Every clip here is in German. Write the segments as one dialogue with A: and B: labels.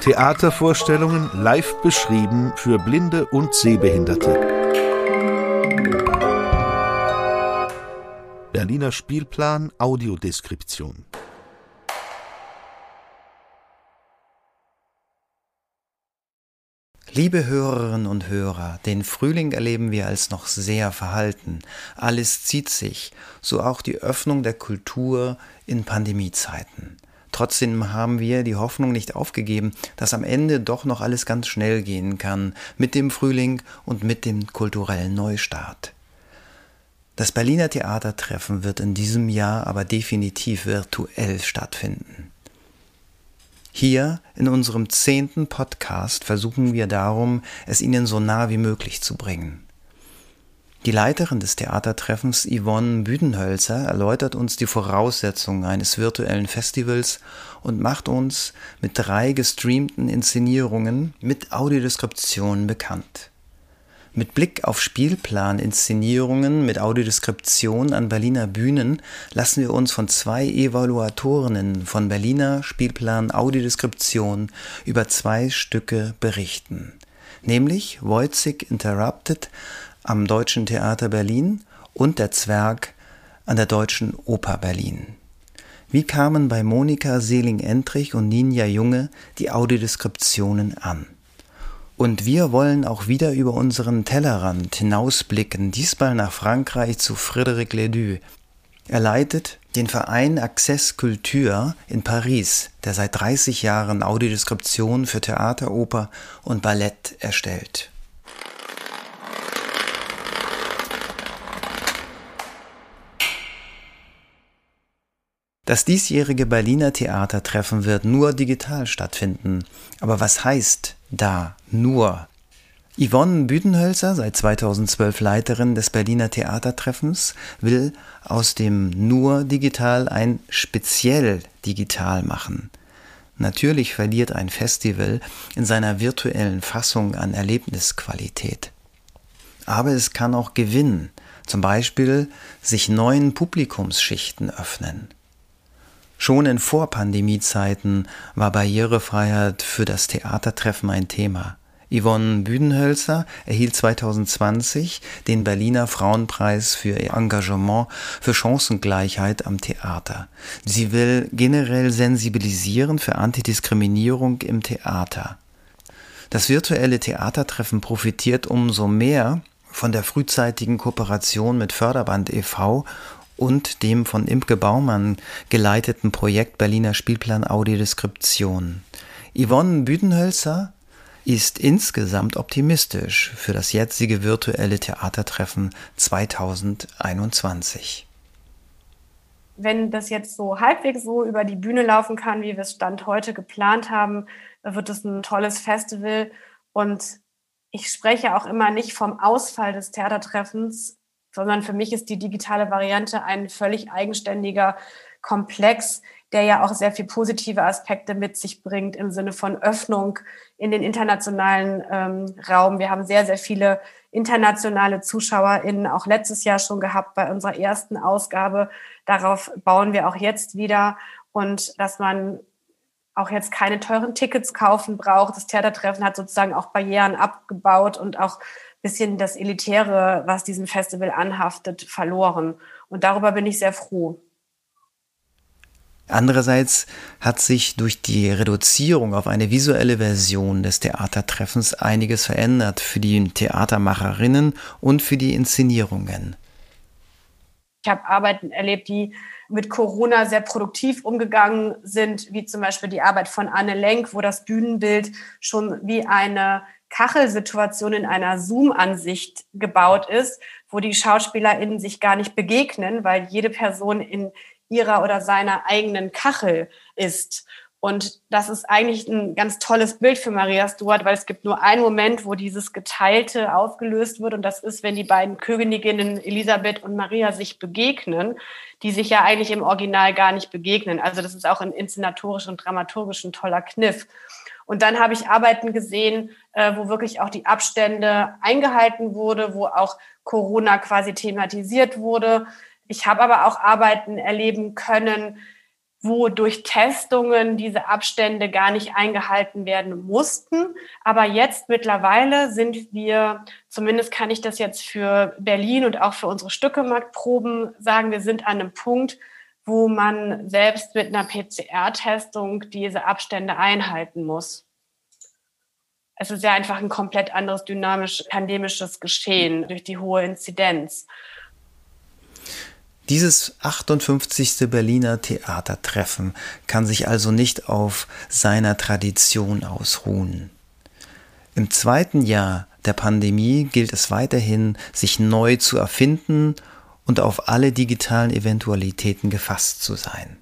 A: Theatervorstellungen live beschrieben für Blinde und Sehbehinderte. Berliner Spielplan Audiodeskription.
B: Liebe Hörerinnen und Hörer, den Frühling erleben wir als noch sehr verhalten. Alles zieht sich, so auch die Öffnung der Kultur in Pandemiezeiten. Trotzdem haben wir die Hoffnung nicht aufgegeben, dass am Ende doch noch alles ganz schnell gehen kann mit dem Frühling und mit dem kulturellen Neustart. Das Berliner Theatertreffen wird in diesem Jahr aber definitiv virtuell stattfinden. Hier in unserem zehnten Podcast versuchen wir darum, es Ihnen so nah wie möglich zu bringen. Die Leiterin des Theatertreffens Yvonne Büdenhölzer erläutert uns die Voraussetzungen eines virtuellen Festivals und macht uns mit drei gestreamten Inszenierungen mit Audiodeskription bekannt. Mit Blick auf Spielplaninszenierungen mit Audiodeskription an Berliner Bühnen lassen wir uns von zwei Evaluatorinnen von Berliner Spielplan Audiodeskription über zwei Stücke berichten, nämlich Wojcik Interrupted am Deutschen Theater Berlin und der Zwerg an der Deutschen Oper Berlin. Wie kamen bei Monika Seeling-Entrich und Ninja Junge die Audiodeskriptionen an? Und wir wollen auch wieder über unseren Tellerrand hinausblicken, diesmal nach Frankreich zu Frédéric Ledoux. Er leitet den Verein Access Culture in Paris, der seit 30 Jahren Audiodeskription für Theater, Oper und Ballett erstellt. Das diesjährige Berliner Theatertreffen wird nur digital stattfinden. Aber was heißt da nur? Yvonne Büdenhölzer, seit 2012 Leiterin des Berliner Theatertreffens, will aus dem nur digital ein speziell digital machen. Natürlich verliert ein Festival in seiner virtuellen Fassung an Erlebnisqualität. Aber es kann auch gewinnen, zum Beispiel sich neuen Publikumsschichten öffnen. Schon in Vorpandemiezeiten war Barrierefreiheit für das Theatertreffen ein Thema. Yvonne Büdenhölzer erhielt 2020 den Berliner Frauenpreis für ihr Engagement für Chancengleichheit am Theater. Sie will generell sensibilisieren für Antidiskriminierung im Theater. Das virtuelle Theatertreffen profitiert umso mehr von der frühzeitigen Kooperation mit Förderband e.V und dem von Imke Baumann geleiteten Projekt Berliner Spielplan Audiodeskription. Yvonne Büdenhölzer ist insgesamt optimistisch für das jetzige virtuelle Theatertreffen 2021.
C: Wenn das jetzt so halbwegs so über die Bühne laufen kann, wie wir es Stand heute geplant haben, wird es ein tolles Festival. Und ich spreche auch immer nicht vom Ausfall des Theatertreffens, sondern für mich ist die digitale Variante ein völlig eigenständiger Komplex, der ja auch sehr viel positive Aspekte mit sich bringt im Sinne von Öffnung in den internationalen ähm, Raum. Wir haben sehr, sehr viele internationale ZuschauerInnen auch letztes Jahr schon gehabt bei unserer ersten Ausgabe. Darauf bauen wir auch jetzt wieder und dass man auch jetzt keine teuren Tickets kaufen braucht. Das Theatertreffen hat sozusagen auch Barrieren abgebaut und auch bisschen das Elitäre, was diesem Festival anhaftet, verloren. Und darüber bin ich sehr froh.
B: Andererseits hat sich durch die Reduzierung auf eine visuelle Version des Theatertreffens einiges verändert für die Theatermacherinnen und für die Inszenierungen.
C: Ich habe Arbeiten erlebt, die mit Corona sehr produktiv umgegangen sind, wie zum Beispiel die Arbeit von Anne Lenk, wo das Bühnenbild schon wie eine Kachelsituation in einer Zoom-Ansicht gebaut ist, wo die SchauspielerInnen sich gar nicht begegnen, weil jede Person in ihrer oder seiner eigenen Kachel ist. Und das ist eigentlich ein ganz tolles Bild für Maria Stuart, weil es gibt nur einen Moment, wo dieses Geteilte ausgelöst wird. Und das ist, wenn die beiden Königinnen Elisabeth und Maria sich begegnen, die sich ja eigentlich im Original gar nicht begegnen. Also das ist auch ein inszenatorisch und dramaturgisch ein toller Kniff. Und dann habe ich Arbeiten gesehen, äh, wo wirklich auch die Abstände eingehalten wurde, wo auch Corona quasi thematisiert wurde. Ich habe aber auch Arbeiten erleben können, wo durch Testungen diese Abstände gar nicht eingehalten werden mussten. Aber jetzt mittlerweile sind wir, zumindest kann ich das jetzt für Berlin und auch für unsere Stückemarktproben sagen, wir sind an einem Punkt, wo man selbst mit einer PCR-Testung diese Abstände einhalten muss. Es ist ja einfach ein komplett anderes dynamisch pandemisches Geschehen durch die hohe Inzidenz.
B: Dieses 58. Berliner Theatertreffen kann sich also nicht auf seiner Tradition ausruhen. Im zweiten Jahr der Pandemie gilt es weiterhin, sich neu zu erfinden und auf alle digitalen Eventualitäten gefasst zu sein.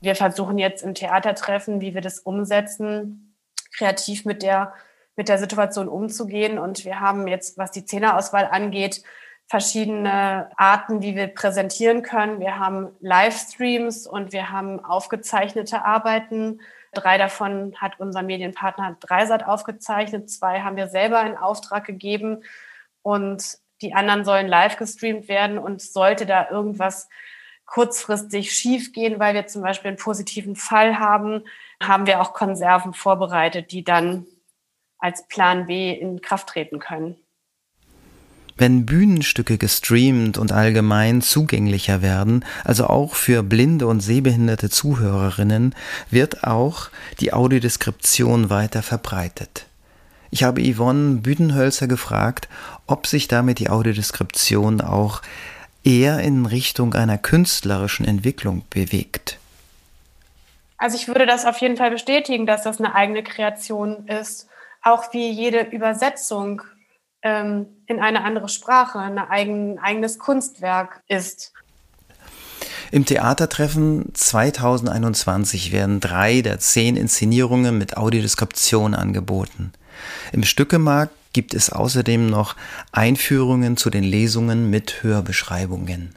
C: Wir versuchen jetzt im Theatertreffen, wie wir das umsetzen, kreativ mit der, mit der Situation umzugehen. Und wir haben jetzt, was die Zehnerauswahl angeht, verschiedene Arten, wie wir präsentieren können. Wir haben Livestreams und wir haben aufgezeichnete Arbeiten. Drei davon hat unser Medienpartner Dreisat aufgezeichnet. Zwei haben wir selber in Auftrag gegeben und die anderen sollen live gestreamt werden. Und sollte da irgendwas kurzfristig schiefgehen, weil wir zum Beispiel einen positiven Fall haben, haben wir auch Konserven vorbereitet, die dann als Plan B in Kraft treten können.
B: Wenn Bühnenstücke gestreamt und allgemein zugänglicher werden, also auch für blinde und sehbehinderte Zuhörerinnen, wird auch die Audiodeskription weiter verbreitet. Ich habe Yvonne Büdenhölzer gefragt, ob sich damit die Audiodeskription auch eher in Richtung einer künstlerischen Entwicklung bewegt.
C: Also ich würde das auf jeden Fall bestätigen, dass das eine eigene Kreation ist, auch wie jede Übersetzung ähm, in eine andere Sprache, ein eigen, eigenes Kunstwerk ist.
B: Im Theatertreffen 2021 werden drei der zehn Inszenierungen mit Audiodeskription angeboten. Im Stückemarkt gibt es außerdem noch Einführungen zu den Lesungen mit Hörbeschreibungen.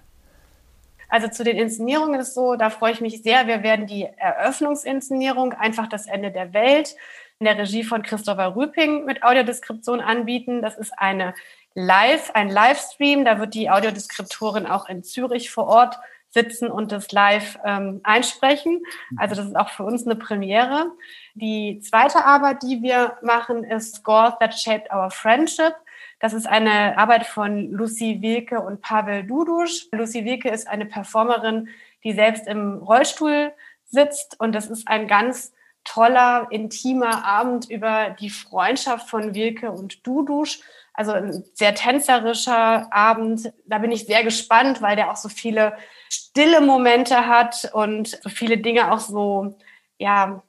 C: Also zu den Inszenierungen ist so, da freue ich mich sehr. Wir werden die Eröffnungsinszenierung, einfach das Ende der Welt, in der Regie von Christopher Rüping mit Audiodeskription anbieten. Das ist eine Live, ein Livestream. Da wird die Audiodeskriptorin auch in Zürich vor Ort sitzen und das live ähm, einsprechen. Also das ist auch für uns eine Premiere. Die zweite Arbeit, die wir machen, ist Scores That Shaped Our Friendship. Das ist eine Arbeit von Lucy Wilke und Pavel Dudusch. Lucy Wilke ist eine Performerin, die selbst im Rollstuhl sitzt und das ist ein ganz toller, intimer Abend über die Freundschaft von Wilke und Dudusch. Also ein sehr tänzerischer Abend. Da bin ich sehr gespannt, weil der auch so viele stille Momente hat und so viele Dinge auch so, ja,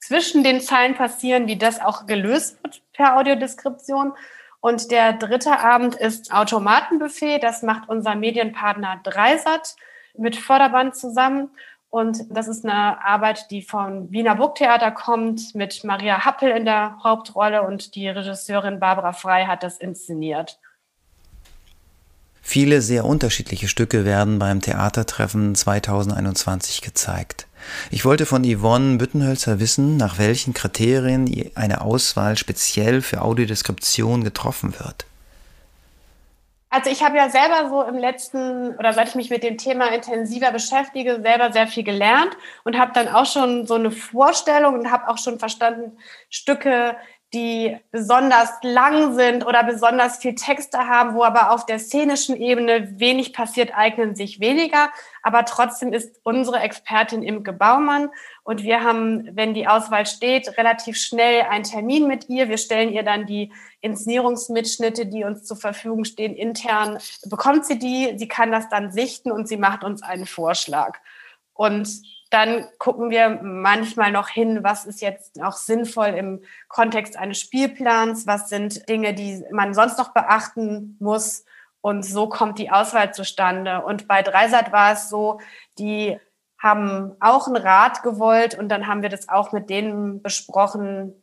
C: zwischen den Zeilen passieren, wie das auch gelöst wird per Audiodeskription. Und der dritte Abend ist Automatenbuffet. Das macht unser Medienpartner Dreisat mit Förderband zusammen. Und das ist eine Arbeit, die vom Wiener Burgtheater kommt, mit Maria Happel in der Hauptrolle und die Regisseurin Barbara Frei hat das inszeniert.
B: Viele sehr unterschiedliche Stücke werden beim Theatertreffen 2021 gezeigt. Ich wollte von Yvonne Büttenhölzer wissen, nach welchen Kriterien eine Auswahl speziell für Audiodeskription getroffen wird.
C: Also ich habe ja selber so im letzten oder seit ich mich mit dem Thema intensiver beschäftige, selber sehr viel gelernt und habe dann auch schon so eine Vorstellung und habe auch schon verstanden, Stücke, die besonders lang sind oder besonders viel Texte haben, wo aber auf der szenischen Ebene wenig passiert, eignen sich weniger. Aber trotzdem ist unsere Expertin Imke Baumann und wir haben, wenn die Auswahl steht, relativ schnell einen Termin mit ihr. Wir stellen ihr dann die Inszenierungsmitschnitte, die uns zur Verfügung stehen, intern. Bekommt sie die, sie kann das dann sichten und sie macht uns einen Vorschlag. Und dann gucken wir manchmal noch hin, was ist jetzt auch sinnvoll im Kontext eines Spielplans, was sind Dinge, die man sonst noch beachten muss. Und so kommt die Auswahl zustande. Und bei Dreisat war es so, die haben auch einen Rat gewollt und dann haben wir das auch mit denen besprochen.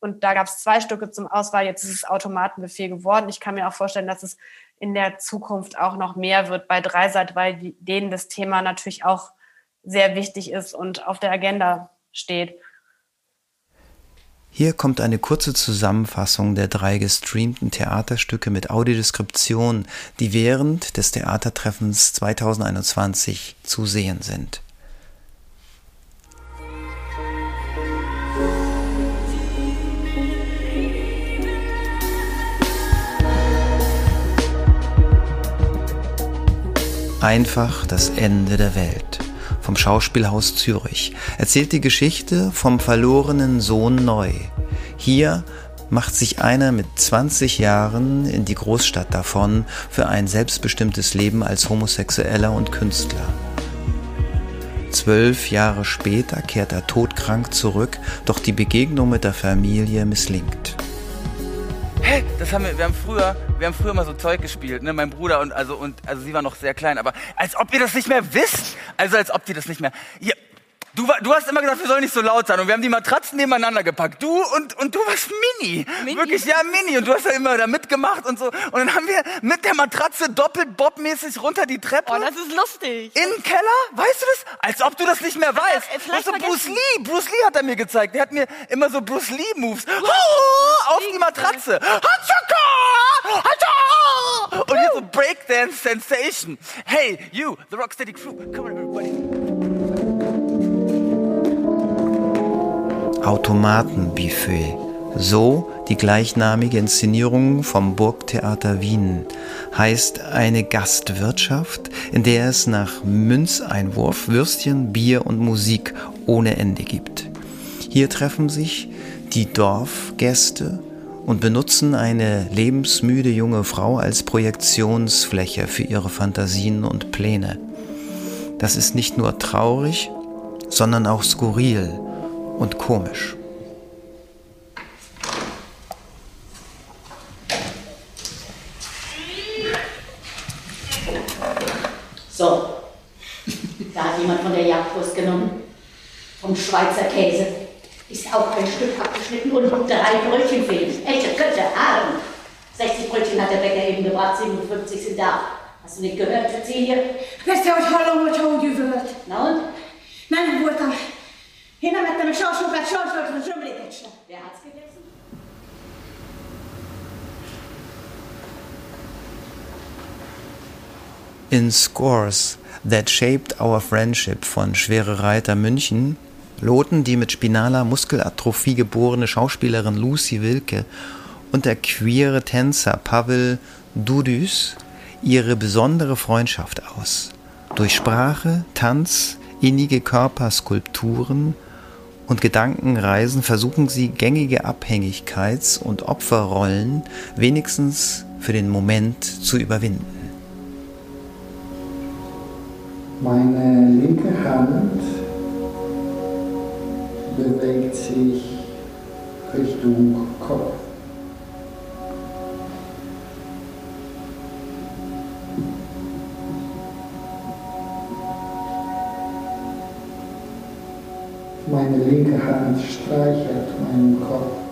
C: Und da gab es zwei Stücke zum Auswahl. Jetzt ist es Automatenbefehl geworden. Ich kann mir auch vorstellen, dass es in der Zukunft auch noch mehr wird bei Dreisat, weil denen das Thema natürlich auch sehr wichtig ist und auf der Agenda steht.
B: Hier kommt eine kurze Zusammenfassung der drei gestreamten Theaterstücke mit Audiodeskription, die während des Theatertreffens 2021 zu sehen sind. Einfach das Ende der Welt vom Schauspielhaus Zürich erzählt die Geschichte vom verlorenen Sohn neu. Hier macht sich einer mit 20 Jahren in die Großstadt davon für ein selbstbestimmtes Leben als Homosexueller und Künstler. Zwölf Jahre später kehrt er todkrank zurück, doch die Begegnung mit der Familie misslingt.
D: Hä, das haben wir, wir haben früher, wir haben früher mal so Zeug gespielt, ne, mein Bruder und also und also sie war noch sehr klein, aber als ob ihr das nicht mehr wisst, also als ob die das nicht mehr. Hier, Du, du, hast immer gesagt, wir sollen nicht so laut sein. Und wir haben die Matratzen nebeneinander gepackt. Du und, und du warst Mini. Mini. Wirklich, ja, Mini. Und du hast ja immer da mitgemacht und so. Und dann haben wir mit der Matratze doppelt bobmäßig runter die Treppe.
E: Oh, das ist lustig.
D: In den Keller. Weißt du das? Als ob du das nicht mehr weißt. Äh, vielleicht weißt du, Bruce Lee. Bruce Lee hat er mir gezeigt. Der hat mir immer so Bruce Lee Moves. Oh, auf die Matratze. Hatschaka! Hatschaka! Und hier so Breakdance Sensation. Hey, you, the Rocksteady Crew. Come on, everybody.
B: Automatenbuffet. So die gleichnamige Inszenierung vom Burgtheater Wien heißt eine Gastwirtschaft, in der es nach Münzeinwurf Würstchen, Bier und Musik ohne Ende gibt. Hier treffen sich die Dorfgäste und benutzen eine lebensmüde junge Frau als Projektionsfläche für ihre Fantasien und Pläne. Das ist nicht nur traurig, sondern auch skurril und komisch.
F: So, da hat jemand von der Jagdwurst genommen. Vom Schweizer Käse. Ist auch ein Stück abgeschnitten und drei Brötchen fehlen. Echte Kötte, Haaren. 60 Brötchen hat der Bäcker eben gebracht, 57 sind da. Hast du nicht gehört, Cecilie?
G: Tell how long I told you that.
F: Na und?
G: Nem voltam Én nem ettem a sarsokat, sarsokat, a zsömléket sem.
F: Wer hat's gegessen?
B: In Scores That Shaped Our Friendship von Schwere Reiter München loten die mit spinaler Muskelatrophie geborene Schauspielerin Lucy Wilke und der queere Tänzer Pavel Dudus ihre besondere Freundschaft aus. Durch Sprache, Tanz, innige Körperskulpturen und Gedankenreisen versuchen sie gängige Abhängigkeits- und Opferrollen wenigstens für den Moment zu überwinden.
H: Meine linke Hand bewegt sich Richtung Kopf. Meine linke Hand streichelt meinen Kopf.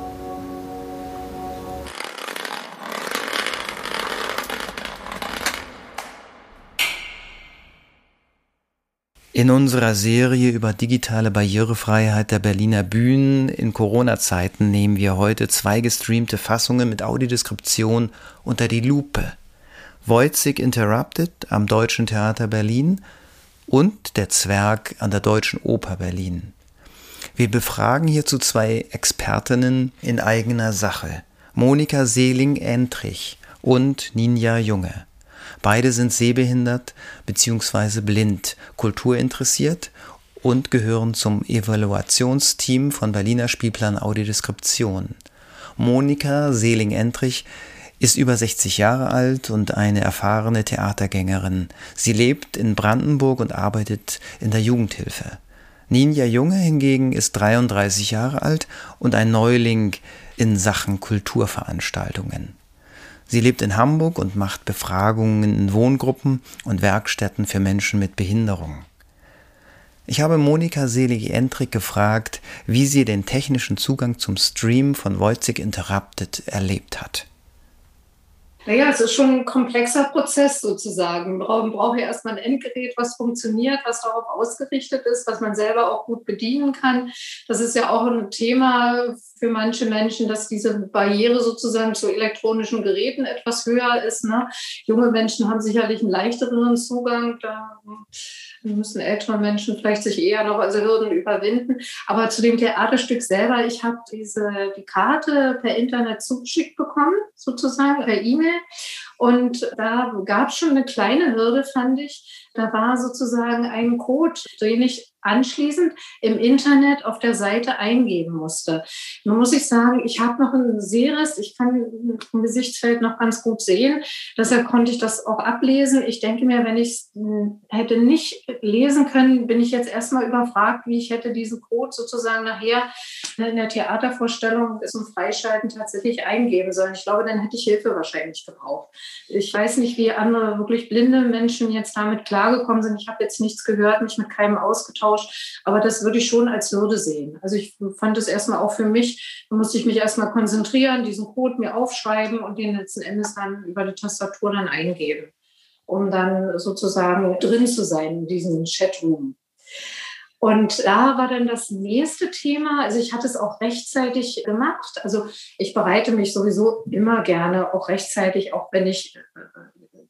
B: In unserer Serie über digitale Barrierefreiheit der Berliner Bühnen in Corona-Zeiten nehmen wir heute zwei gestreamte Fassungen mit Audiodeskription unter die Lupe. Wojcik Interrupted am Deutschen Theater Berlin und Der Zwerg an der Deutschen Oper Berlin. Wir befragen hierzu zwei Expertinnen in eigener Sache, Monika Seeling-Entrich und Ninja Junge. Beide sind sehbehindert bzw. blind, kulturinteressiert und gehören zum Evaluationsteam von Berliner Spielplan Audiodeskription. Monika Seeling-Entrich ist über 60 Jahre alt und eine erfahrene Theatergängerin. Sie lebt in Brandenburg und arbeitet in der Jugendhilfe. Ninja Junge hingegen ist 33 Jahre alt und ein Neuling in Sachen Kulturveranstaltungen. Sie lebt in Hamburg und macht Befragungen in Wohngruppen und Werkstätten für Menschen mit Behinderung. Ich habe Monika Selig-Entrik gefragt, wie sie den technischen Zugang zum Stream von Wojcik Interrupted erlebt hat.
E: Naja, es ist schon ein komplexer Prozess sozusagen. Man braucht ja erstmal ein Endgerät, was funktioniert, was darauf ausgerichtet ist, was man selber auch gut bedienen kann. Das ist ja auch ein Thema für manche Menschen, dass diese Barriere sozusagen zu elektronischen Geräten etwas höher ist. Ne? Junge Menschen haben sicherlich einen leichteren Zugang. Da müssen ältere Menschen vielleicht sich eher noch also Hürden überwinden. Aber zu dem Theaterstück selber, ich habe diese die Karte per Internet zugeschickt bekommen, sozusagen per E-Mail. Und da gab es schon eine kleine Hürde, fand ich. Da war sozusagen ein Code, den ich anschließend im Internet auf der Seite eingeben musste. Nun muss ich sagen, ich habe noch ein Seres, ich kann im Gesichtsfeld noch ganz gut sehen, deshalb konnte ich das auch ablesen. Ich denke mir, wenn ich es hm, hätte nicht lesen können, bin ich jetzt erstmal überfragt, wie ich hätte diesen Code sozusagen nachher in der Theatervorstellung zum Freischalten tatsächlich eingeben sollen. Ich glaube, dann hätte ich Hilfe wahrscheinlich gebraucht. Ich weiß nicht, wie andere wirklich blinde Menschen jetzt damit klargekommen sind. Ich habe jetzt nichts gehört, mich mit keinem ausgetauscht, aber das würde ich schon als Hürde sehen. Also ich fand es erstmal auch für mich, da musste ich mich erstmal konzentrieren, diesen Code mir aufschreiben und den letzten Endes dann über die Tastatur dann eingeben, um dann sozusagen drin zu sein in diesem Chatroom. Und da war dann das nächste Thema. Also ich hatte es auch rechtzeitig gemacht. Also ich bereite mich sowieso immer gerne auch rechtzeitig, auch wenn ich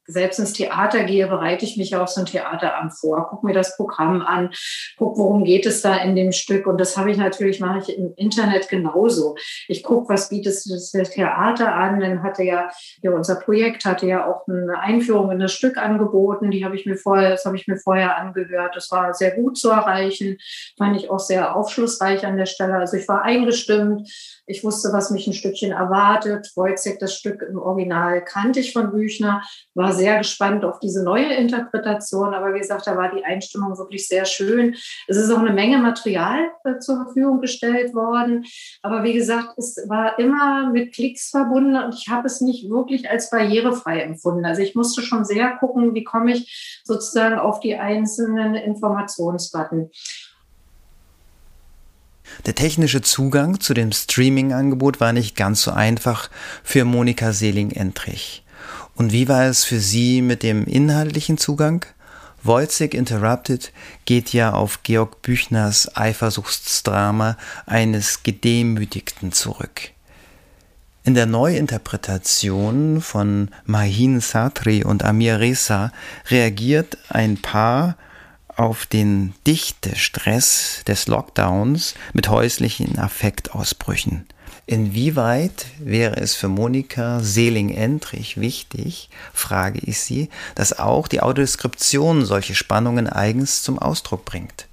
E: selbst ins Theater gehe, bereite ich mich auf so ein Theaterabend vor, gucke mir das Programm an, gucke, worum geht es da in dem Stück. Und das habe ich natürlich, mache ich im Internet genauso. Ich gucke, was bietet das Theater an. Dann hatte ja, ja, unser Projekt hatte ja auch eine Einführung in das Stück angeboten. Die habe ich mir vorher, das habe ich mir vorher angehört. Das war sehr gut zu erreichen. Fand ich auch sehr aufschlussreich an der Stelle. Also ich war eingestimmt ich wusste, was mich ein Stückchen erwartet. Wojciech, das Stück im Original kannte ich von Büchner, war sehr gespannt auf diese neue Interpretation. Aber wie gesagt, da war die Einstimmung wirklich sehr schön. Es ist auch eine Menge Material äh, zur Verfügung gestellt worden. Aber wie gesagt, es war immer mit Klicks verbunden und ich habe es nicht wirklich als barrierefrei empfunden. Also ich musste schon sehr gucken, wie komme ich sozusagen auf die einzelnen Informationsbutton.
B: Der technische Zugang zu dem Streaming-Angebot war nicht ganz so einfach für Monika Seeling-Entrich. Und wie war es für Sie mit dem inhaltlichen Zugang? Wojcik Interrupted geht ja auf Georg Büchners Eifersuchtsdrama eines Gedemütigten zurück. In der Neuinterpretation von Mahin Satri und Amir Reza reagiert ein Paar auf den Dichtestress des Lockdowns mit häuslichen Affektausbrüchen. Inwieweit wäre es für Monika Seeling-Endrich wichtig, frage ich sie, dass auch die Audioskription solche Spannungen eigens zum Ausdruck bringt?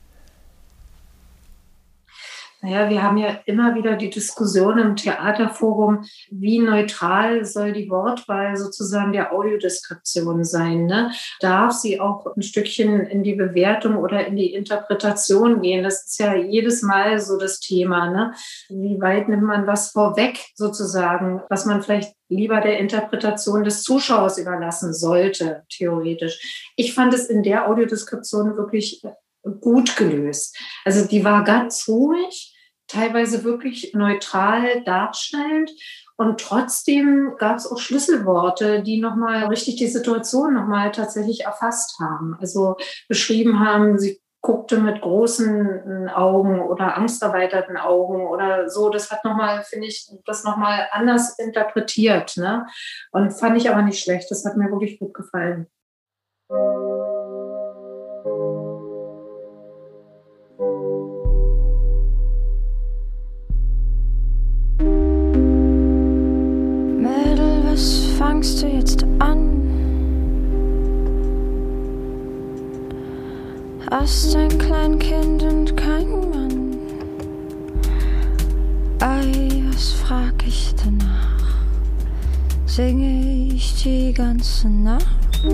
E: Naja, wir haben ja immer wieder die Diskussion im Theaterforum, wie neutral soll die Wortwahl sozusagen der Audiodeskription sein? Ne? Darf sie auch ein Stückchen in die Bewertung oder in die Interpretation gehen? Das ist ja jedes Mal so das Thema. Ne? Wie weit nimmt man was vorweg sozusagen, was man vielleicht lieber der Interpretation des Zuschauers überlassen sollte, theoretisch. Ich fand es in der Audiodeskription wirklich gut gelöst. Also die war ganz ruhig teilweise wirklich neutral darstellend. Und trotzdem gab es auch Schlüsselworte, die nochmal richtig die Situation nochmal tatsächlich erfasst haben. Also beschrieben haben, sie guckte mit großen Augen oder angsterweiterten Augen oder so. Das hat nochmal, finde ich, das nochmal anders interpretiert. Ne? Und fand ich aber nicht schlecht. Das hat mir wirklich gut gefallen.
I: Fangst du jetzt an? Hast ein Kleinkind und kein Mann. Ei, was frag ich danach? Singe ich die ganze Nacht?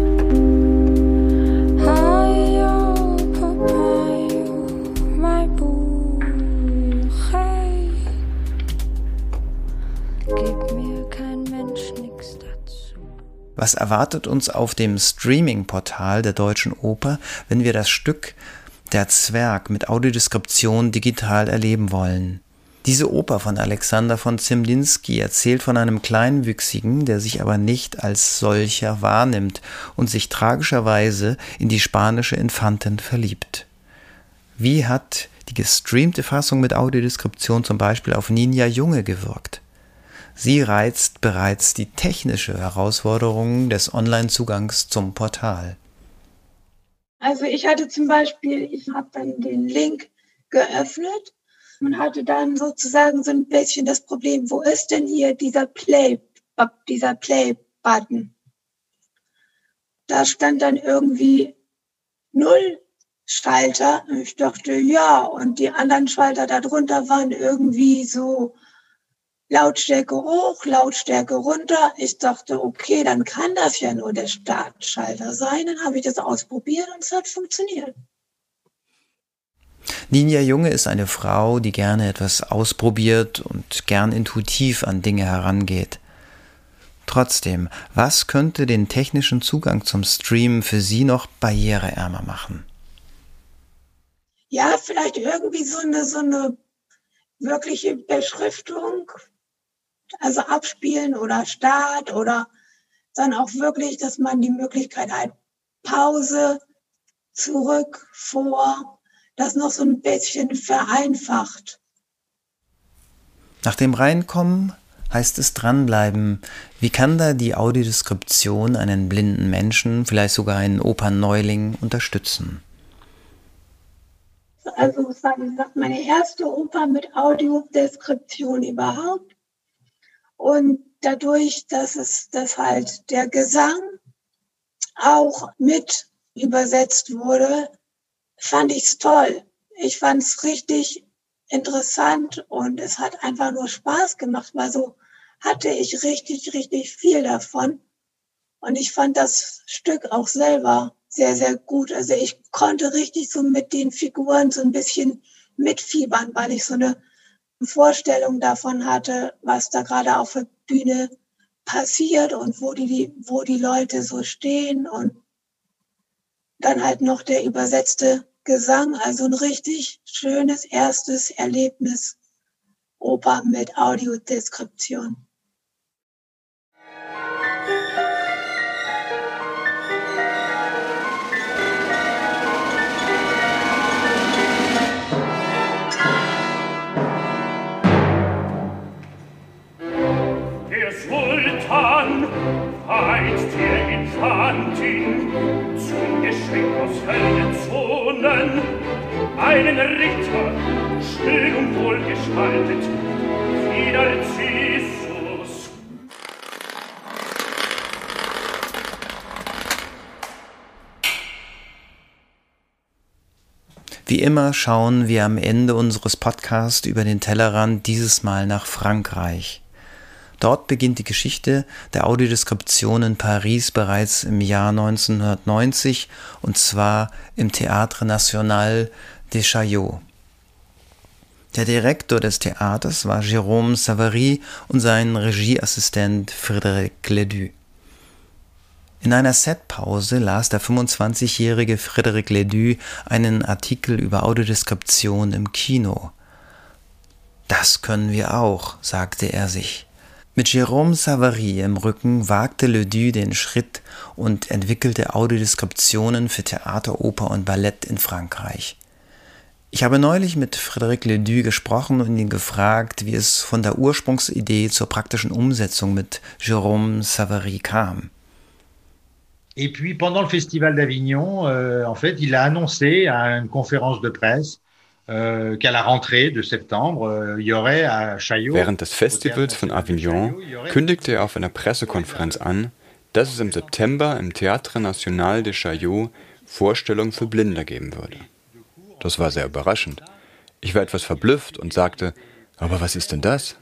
B: Was erwartet uns auf dem Streaming-Portal der Deutschen Oper, wenn wir das Stück Der Zwerg mit Audiodeskription digital erleben wollen? Diese Oper von Alexander von Zemlinsky erzählt von einem Kleinwüchsigen, der sich aber nicht als solcher wahrnimmt und sich tragischerweise in die spanische Infantin verliebt. Wie hat die gestreamte Fassung mit Audiodeskription zum Beispiel auf Ninja Junge gewirkt? Sie reizt bereits die technische Herausforderung des Online-Zugangs zum Portal.
J: Also ich hatte zum Beispiel, ich habe dann den Link geöffnet und hatte dann sozusagen so ein bisschen das Problem, wo ist denn hier dieser Play, dieser Play-Button? Da stand dann irgendwie null Schalter. Und ich dachte, ja, und die anderen Schalter darunter waren irgendwie so Lautstärke hoch, Lautstärke runter. Ich dachte, okay, dann kann das ja nur der Startschalter sein. Dann habe ich das ausprobiert und es hat funktioniert.
B: Ninja Junge ist eine Frau, die gerne etwas ausprobiert und gern intuitiv an Dinge herangeht. Trotzdem, was könnte den technischen Zugang zum Stream für Sie noch barriereärmer machen?
J: Ja, vielleicht irgendwie so eine, so eine wirkliche Beschriftung, also abspielen oder Start oder dann auch wirklich, dass man die Möglichkeit hat, Pause, zurück, vor, das noch so ein bisschen vereinfacht.
B: Nach dem Reinkommen heißt es dranbleiben. Wie kann da die Audiodeskription einen blinden Menschen, vielleicht sogar einen Opernneuling, unterstützen?
J: Also wie gesagt, meine erste Oper mit Audiodeskription überhaupt. Und dadurch, dass es, dass halt der Gesang auch mit übersetzt wurde, fand ich es toll. Ich fand es richtig interessant und es hat einfach nur Spaß gemacht, weil so hatte ich richtig, richtig viel davon. Und ich fand das Stück auch selber sehr, sehr gut. Also ich konnte richtig so mit den Figuren so ein bisschen mitfiebern, weil ich so eine Vorstellung davon hatte, was da gerade auf der Bühne passiert und wo die, wo die Leute so stehen und dann halt noch der übersetzte Gesang, also ein richtig schönes erstes Erlebnis Oper mit Audiodeskription.
K: Höllenzonen einen Ritter, schön und wohlgestaltet, wie Narcissus.
B: Wie immer schauen wir am Ende unseres Podcasts über den Tellerrand dieses Mal nach Frankreich. Dort beginnt die Geschichte der Audiodeskription in Paris bereits im Jahr 1990 und zwar im Théâtre National de Chaillot. Der Direktor des Theaters war Jérôme Savary und sein Regieassistent Frédéric Ledoux. In einer Setpause las der 25-jährige Frédéric Ledoux einen Artikel über Audiodeskription im Kino. Das können wir auch, sagte er sich. Mit Jérôme Savary im Rücken wagte Ledoux den Schritt und entwickelte Audiodeskriptionen für Theater, Oper und Ballett in Frankreich. Ich habe neulich mit Frédéric Ledoux gesprochen und ihn gefragt, wie es von der Ursprungsidee zur praktischen Umsetzung mit Jérôme Savary kam.
L: Et puis pendant le Festival d'Avignon, euh, en fait, il a annoncé à une conférence de presse qu'à la rentrée de septembre, euh, il y aurait à Chaillot.
M: Während des Festivals von Avignon kündigte er auf einer Pressekonferenz an, dass es im September im Théâtre National de Chaillot Vorstellungen für Blinde geben würde. Das war sehr überraschend. Ich war etwas verblüfft und sagte, aber was ist denn das?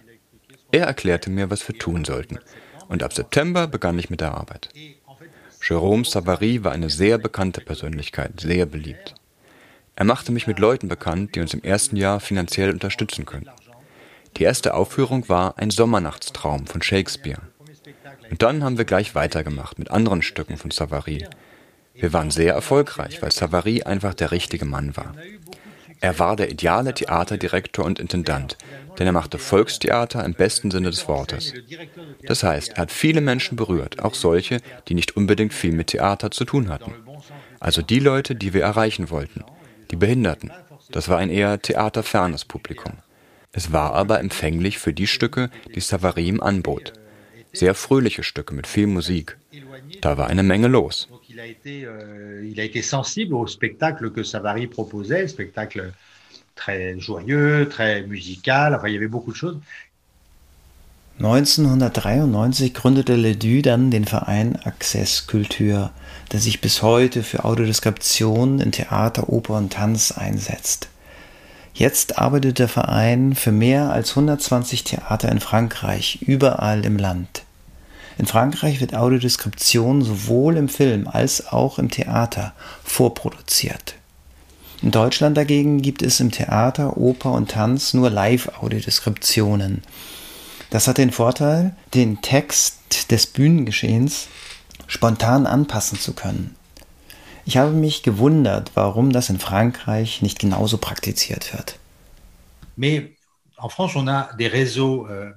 M: Er erklärte mir, was wir tun sollten. Und ab September begann ich mit der Arbeit. Jérôme Savary war eine sehr bekannte Persönlichkeit, sehr beliebt. Er machte mich mit Leuten bekannt, die uns im ersten Jahr finanziell unterstützen können. Die erste Aufführung war Ein Sommernachtstraum von Shakespeare. Und dann haben wir gleich weitergemacht mit anderen Stücken von Savary. Wir waren sehr erfolgreich, weil Savary einfach der richtige Mann war. Er war der ideale Theaterdirektor und Intendant, denn er machte Volkstheater im besten Sinne des Wortes. Das heißt, er hat viele Menschen berührt, auch solche, die nicht unbedingt viel mit Theater zu tun hatten. Also die Leute, die wir erreichen wollten, die Behinderten. Das war ein eher theaterfernes Publikum. Es war aber empfänglich für die Stücke, die Savary ihm anbot. Sehr fröhliche Stücke mit viel Musik. Da war eine Menge los.
L: Il a été, euh, il a été sensible au spectacle que Savary proposait, spectacle très joyeux, très musical. Enfin, il y avait beaucoup de choses.
B: 1993 gründete Ledoux dann den Verein Access Culture, der sich bis heute für Audiodeskription in Theater, Oper und Tanz einsetzt. Jetzt arbeitet der Verein für mehr als 120 Theater in Frankreich, überall im Land. In Frankreich wird Audiodeskription sowohl im Film als auch im Theater vorproduziert. In Deutschland dagegen gibt es im Theater, Oper und Tanz nur Live-Audiodeskriptionen. Das hat den Vorteil, den Text des Bühnengeschehens spontan anpassen zu können. Ich habe mich gewundert, warum das in Frankreich nicht genauso praktiziert wird.
L: Mais en France, on a des réseaux euh, euh.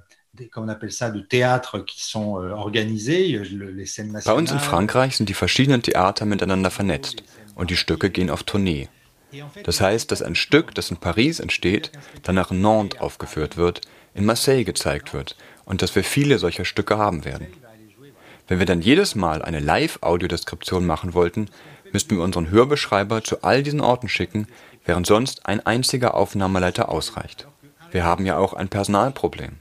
M: Bei uns in Frankreich sind die verschiedenen Theater miteinander vernetzt und die Stücke gehen auf Tournee. Das heißt, dass ein Stück, das in Paris entsteht, danach in Nantes aufgeführt wird, in Marseille gezeigt wird und dass wir viele solcher Stücke haben werden. Wenn wir dann jedes Mal eine Live-Audiodeskription machen wollten, müssten wir unseren Hörbeschreiber zu all diesen Orten schicken, während sonst ein einziger Aufnahmeleiter ausreicht. Wir haben ja auch ein Personalproblem.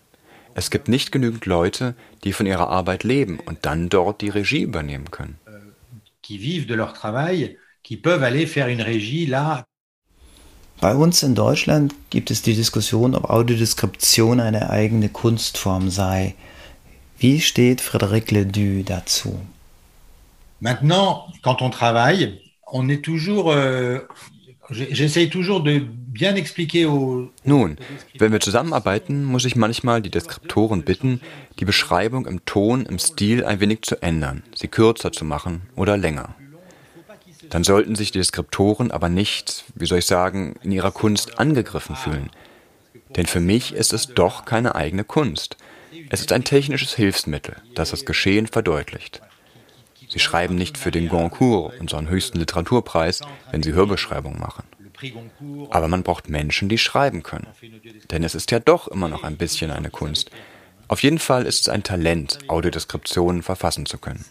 M: Es gibt nicht genügend Leute, die von ihrer Arbeit leben und dann dort die Regie übernehmen können.
B: Bei uns in Deutschland gibt es die Diskussion, ob Audiodeskription eine eigene Kunstform sei. Wie steht Frédéric Ledoux dazu?
L: Maintenant, quand on travaille, on est toujours euh,
M: nun, wenn wir zusammenarbeiten, muss ich manchmal die Deskriptoren bitten, die Beschreibung im Ton, im Stil ein wenig zu ändern, sie kürzer zu machen oder länger. Dann sollten sich die Deskriptoren aber nicht, wie soll ich sagen, in ihrer Kunst angegriffen fühlen. Denn für mich ist es doch keine eigene Kunst. Es ist ein technisches Hilfsmittel, das das Geschehen verdeutlicht. Sie schreiben nicht für den Goncourt, unseren höchsten Literaturpreis, wenn Sie Hörbeschreibungen machen. Aber man braucht Menschen, die schreiben können. Denn es ist ja doch immer noch ein bisschen eine Kunst. Auf jeden Fall ist es ein Talent, Audiodeskriptionen verfassen zu können.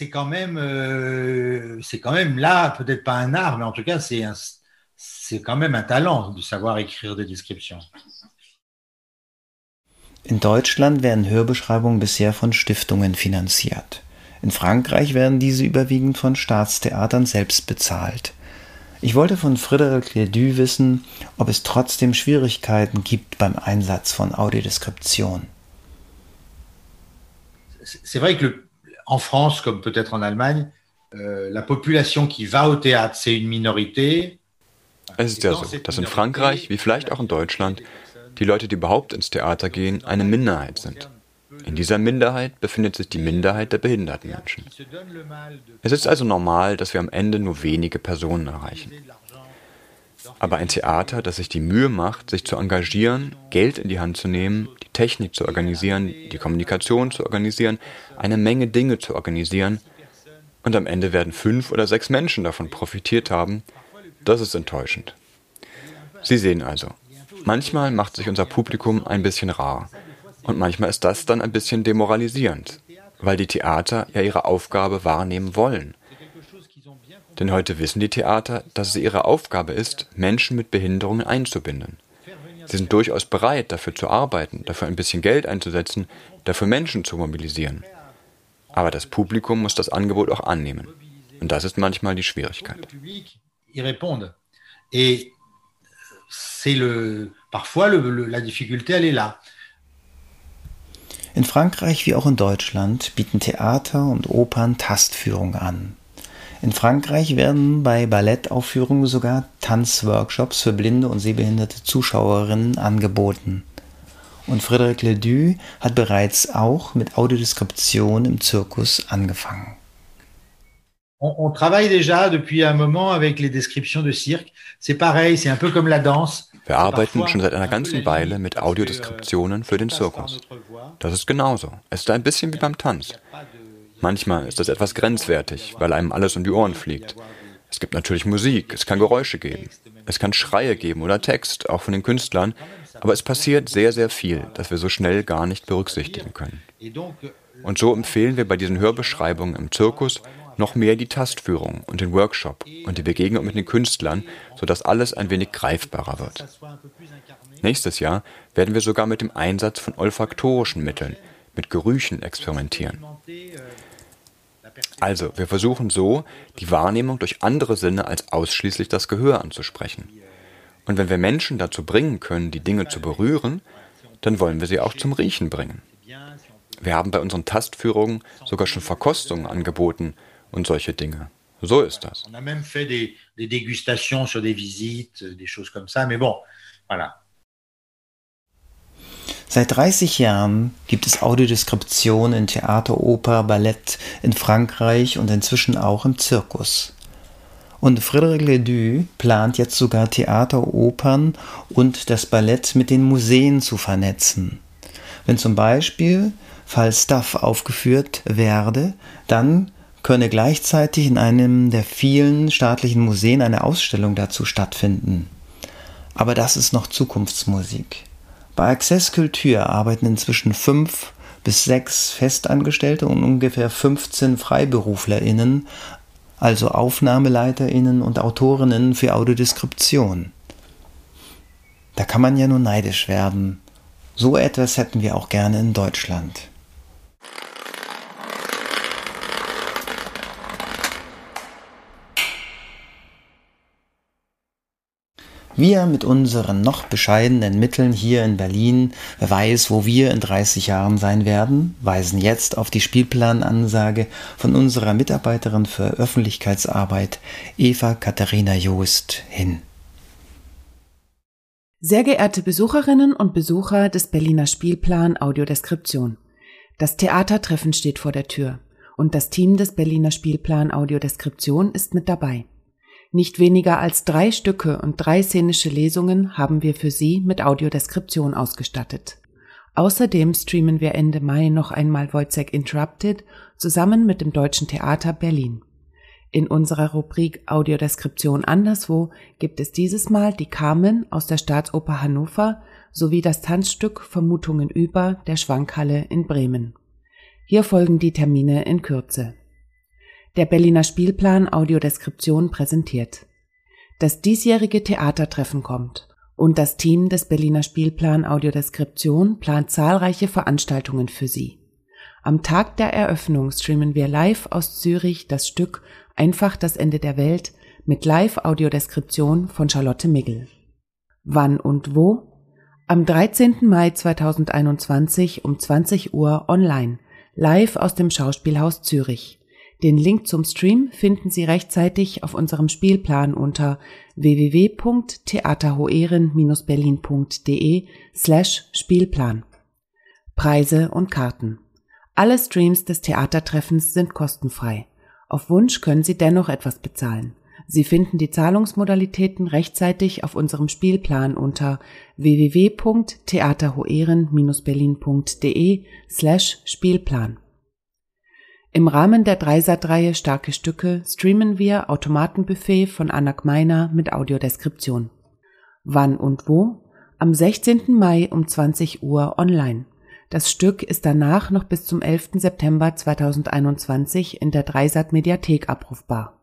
L: C'est quand même, euh, c'est quand même là, peut-être pas un art, mais en tout cas, c'est quand même un talent de savoir écrire des descriptions.
B: In Deutschland werden Hörbeschreibungen bisher von Stiftungen finanziert. In Frankreich werden diese überwiegend von Staatstheatern selbst bezahlt. Ich wollte von Frédéric Ledoux wissen, ob es trotzdem Schwierigkeiten gibt beim Einsatz von Audiodeskription.
L: C'est vrai que le, en France, comme peut-être en Allemagne, euh, la population qui va au théâtre, c'est une minorité.
M: Es ist ja so, dass in Frankreich, wie vielleicht auch in Deutschland, die Leute, die überhaupt ins Theater gehen, eine Minderheit sind. In dieser Minderheit befindet sich die Minderheit der behinderten Menschen. Es ist also normal, dass wir am Ende nur wenige Personen erreichen. Aber ein Theater, das sich die Mühe macht, sich zu engagieren, Geld in die Hand zu nehmen, die Technik zu organisieren, die Kommunikation zu organisieren, eine Menge Dinge zu organisieren, und am Ende werden fünf oder sechs Menschen davon profitiert haben, das ist enttäuschend. Sie sehen also, manchmal macht sich unser Publikum ein bisschen rar. Und manchmal ist das dann ein bisschen demoralisierend, weil die Theater ja ihre Aufgabe wahrnehmen wollen. Denn heute wissen die Theater, dass es ihre Aufgabe ist, Menschen mit Behinderungen einzubinden. Sie sind durchaus bereit, dafür zu arbeiten, dafür ein bisschen Geld einzusetzen, dafür Menschen zu mobilisieren. Aber das Publikum muss das Angebot auch annehmen. Und das ist manchmal die Schwierigkeit.
L: C'est le, parfois le, la difficulté, elle est là.
B: In Frankreich wie auch in Deutschland bieten Theater und Opern Tastführung an. In Frankreich werden bei Ballettaufführungen sogar Tanzworkshops für blinde und sehbehinderte Zuschauerinnen angeboten. Und Frédéric Ledoux hat bereits auch mit Audiodeskription im Zirkus angefangen.
L: On, on travaille déjà depuis un moment avec les descriptions de cirque. C'est pareil, c'est un peu comme la danse.
M: Wir arbeiten schon seit einer ganzen Weile mit Audiodeskriptionen für den Zirkus. Das ist genauso. Es ist ein bisschen wie beim Tanz. Manchmal ist das etwas grenzwertig, weil einem alles um die Ohren fliegt. Es gibt natürlich Musik, es kann Geräusche geben, es kann Schreie geben oder Text, auch von den Künstlern, aber es passiert sehr, sehr viel, das wir so schnell gar nicht berücksichtigen können. Und so empfehlen wir bei diesen Hörbeschreibungen im Zirkus noch mehr die Tastführung und den Workshop und die Begegnung mit den Künstlern, sodass alles ein wenig greifbarer wird. Nächstes Jahr werden wir sogar mit dem Einsatz von olfaktorischen Mitteln, mit Gerüchen experimentieren. Also, wir versuchen so, die Wahrnehmung durch andere Sinne als ausschließlich das Gehör anzusprechen. Und wenn wir Menschen dazu bringen können, die Dinge zu berühren, dann wollen wir sie auch zum Riechen bringen. Wir haben bei unseren Tastführungen sogar schon Verkostungen angeboten und solche Dinge. So ist das.
L: On a même fait des, des dégustations sur des visites, des choses comme ça, mais bon, voilà.
B: Seit 30 Jahren gibt es Audiodeskription in Theater, Oper, Ballett in Frankreich und inzwischen auch im Zirkus. Und Frédéric Ledoux plant jetzt sogar Theater, Opern und das Ballett mit den Museen zu vernetzen. Wenn zum Beispiel Falstaff aufgeführt werde, dann könne gleichzeitig in einem der vielen staatlichen Museen eine Ausstellung dazu stattfinden. Aber das ist noch Zukunftsmusik. Bei Access Culture arbeiten inzwischen fünf bis sechs Festangestellte und ungefähr 15 FreiberuflerInnen, also AufnahmeleiterInnen und AutorInnen für Audiodeskription. Da kann man ja nur neidisch werden. So etwas hätten wir auch gerne in Deutschland. Wir mit unseren noch bescheidenen Mitteln hier in Berlin, wer weiß, wo wir in 30 Jahren sein werden, weisen jetzt auf die Spielplanansage von unserer Mitarbeiterin für Öffentlichkeitsarbeit Eva Katharina Joost hin.
N: Sehr geehrte Besucherinnen und Besucher des Berliner Spielplan Audiodeskription. Das Theatertreffen steht vor der Tür und das Team des Berliner Spielplan Audiodeskription ist mit dabei. Nicht weniger als drei Stücke und drei szenische Lesungen haben wir für Sie mit Audiodeskription ausgestattet. Außerdem streamen wir Ende Mai noch einmal Wojciech Interrupted zusammen mit dem Deutschen Theater Berlin. In unserer Rubrik Audiodeskription anderswo gibt es dieses Mal die Carmen aus der Staatsoper Hannover sowie das Tanzstück Vermutungen über der Schwankhalle in Bremen. Hier folgen die Termine in Kürze der Berliner Spielplan Audiodeskription präsentiert. Das diesjährige Theatertreffen kommt und das Team des Berliner Spielplan Audiodeskription plant zahlreiche Veranstaltungen für Sie. Am Tag der Eröffnung streamen wir live aus Zürich das Stück Einfach das Ende der Welt mit Live-Audiodeskription von Charlotte Miggel. Wann und wo? Am 13. Mai 2021 um 20 Uhr online, live aus dem Schauspielhaus Zürich. Den Link zum Stream finden Sie rechtzeitig auf unserem Spielplan unter www.theaterhoeren-berlin.de slash Spielplan. Preise und Karten. Alle Streams des Theatertreffens sind kostenfrei. Auf Wunsch können Sie dennoch etwas bezahlen. Sie finden die Zahlungsmodalitäten rechtzeitig auf unserem Spielplan unter www.theaterhoeren-berlin.de slash Spielplan. Im Rahmen der Dreisat-Reihe Starke Stücke streamen wir Automatenbuffet von Anna Gmeiner mit Audiodeskription. Wann und wo? Am 16. Mai um 20 Uhr online. Das Stück ist danach noch bis zum 11. September 2021 in der Dreisat Mediathek abrufbar.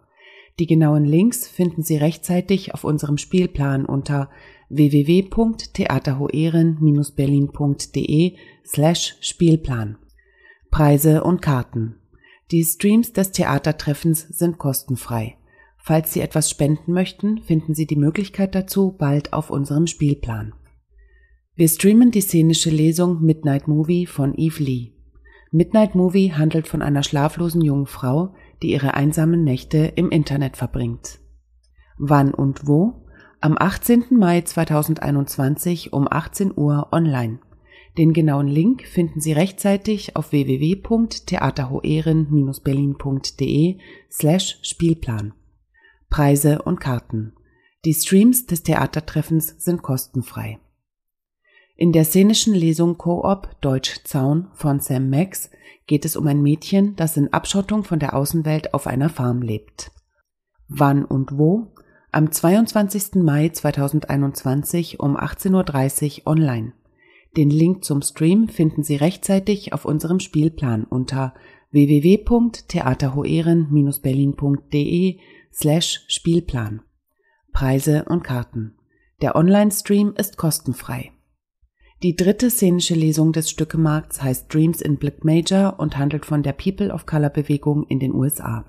N: Die genauen Links finden Sie rechtzeitig auf unserem Spielplan unter www.theaterhoeren-berlin.de slash Spielplan. Preise und Karten die Streams des Theatertreffens sind kostenfrei. Falls Sie etwas spenden möchten, finden Sie die Möglichkeit dazu bald auf unserem Spielplan. Wir streamen die szenische Lesung Midnight Movie von Eve Lee. Midnight Movie handelt von einer schlaflosen jungen Frau, die ihre einsamen Nächte im Internet verbringt. Wann und wo? Am 18. Mai 2021 um 18 Uhr online. Den genauen Link finden Sie rechtzeitig auf www.theaterhoeren-berlin.de slash Spielplan. Preise und Karten. Die Streams des Theatertreffens sind kostenfrei. In der szenischen Lesung Koop Deutsch Zaun von Sam Max geht es um ein Mädchen, das in Abschottung von der Außenwelt auf einer Farm lebt. Wann und wo? Am 22. Mai 2021 um 18.30 Uhr online. Den Link zum Stream finden Sie rechtzeitig auf unserem Spielplan unter www.theaterhoeren-berlin.de slash Spielplan. Preise und Karten. Der Online-Stream ist kostenfrei. Die dritte szenische Lesung des Stückemarkts heißt Dreams in Black Major und handelt von der People of Color Bewegung in den USA.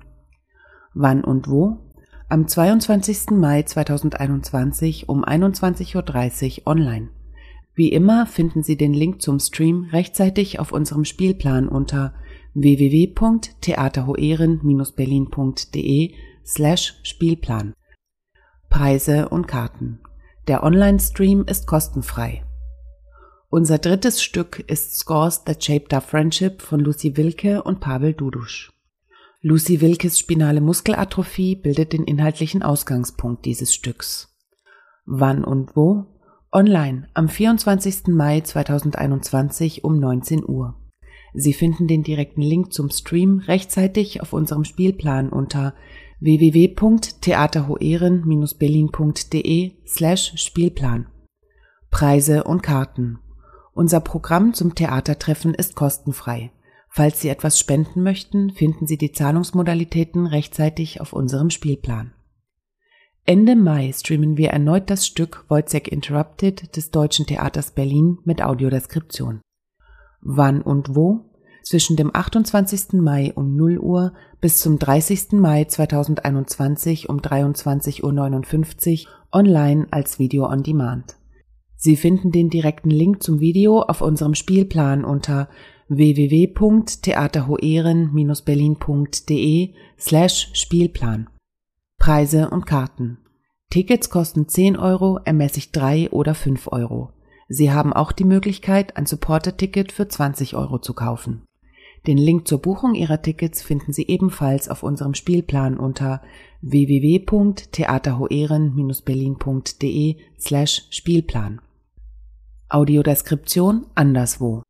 N: Wann und wo? Am 22. Mai 2021 um 21.30 Uhr online. Wie immer finden Sie den Link zum Stream rechtzeitig auf unserem Spielplan unter www.theaterhoeren-berlin.de slash Spielplan. Preise und Karten. Der Online-Stream ist kostenfrei. Unser drittes Stück ist Scores That Shaped Our Friendship von Lucy Wilke und Pavel Dudusch. Lucy Wilkes spinale Muskelatrophie bildet den inhaltlichen Ausgangspunkt dieses Stücks. Wann und wo? Online am 24. Mai 2021 um 19 Uhr. Sie finden den direkten Link zum Stream rechtzeitig auf unserem Spielplan unter www.theaterhoeren-berlin.de slash Spielplan. Preise und Karten. Unser Programm zum Theatertreffen ist kostenfrei. Falls Sie etwas spenden möchten, finden Sie die Zahlungsmodalitäten rechtzeitig auf unserem Spielplan. Ende Mai streamen wir erneut das Stück Wojciech Interrupted des Deutschen Theaters Berlin mit Audiodeskription. Wann und wo? Zwischen dem 28. Mai um 0 Uhr bis zum 30. Mai 2021 um 23.59 Uhr online als Video on Demand. Sie finden den direkten Link zum Video auf unserem Spielplan unter www.theaterhoeren-berlin.de slash Spielplan. Preise und Karten. Tickets kosten 10 Euro, ermäßigt 3 oder 5 Euro. Sie haben auch die Möglichkeit, ein Supporter-Ticket für 20 Euro zu kaufen. Den Link zur Buchung Ihrer Tickets finden Sie ebenfalls auf unserem Spielplan unter www.theaterhoeren-berlin.de slash Spielplan. Audiodeskription anderswo.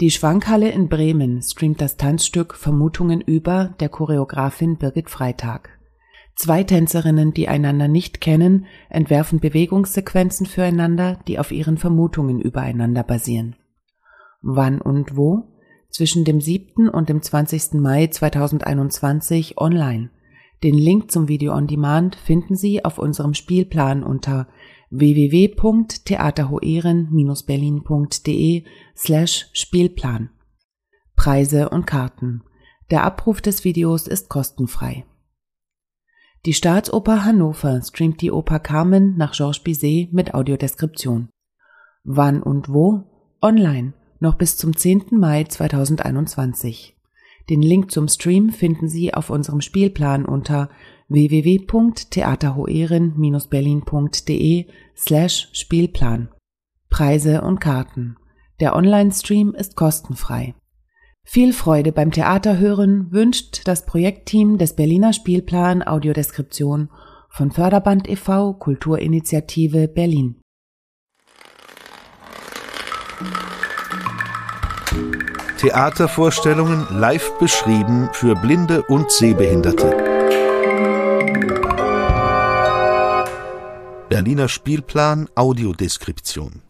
N: Die Schwankhalle in Bremen streamt das Tanzstück Vermutungen über der Choreografin Birgit Freitag. Zwei Tänzerinnen, die einander nicht kennen, entwerfen Bewegungssequenzen füreinander, die auf ihren Vermutungen übereinander basieren. Wann und wo? Zwischen dem 7. und dem 20. Mai 2021 online. Den Link zum Video on Demand finden Sie auf unserem Spielplan unter www.theaterhoeren-berlin.de slash Spielplan. Preise und Karten. Der Abruf des Videos ist kostenfrei. Die Staatsoper Hannover streamt die Oper Carmen nach Georges Bizet mit Audiodeskription. Wann und wo? Online, noch bis zum 10. Mai 2021. Den Link zum Stream finden Sie auf unserem Spielplan unter www.theaterhoeren-berlin.de slash Spielplan. Preise und Karten. Der Online-Stream ist kostenfrei. Viel Freude beim Theaterhören wünscht das Projektteam des Berliner Spielplan Audiodeskription von Förderband e.V. Kulturinitiative Berlin.
A: Theatervorstellungen live beschrieben für Blinde und Sehbehinderte. Berliner Spielplan Audiodeskription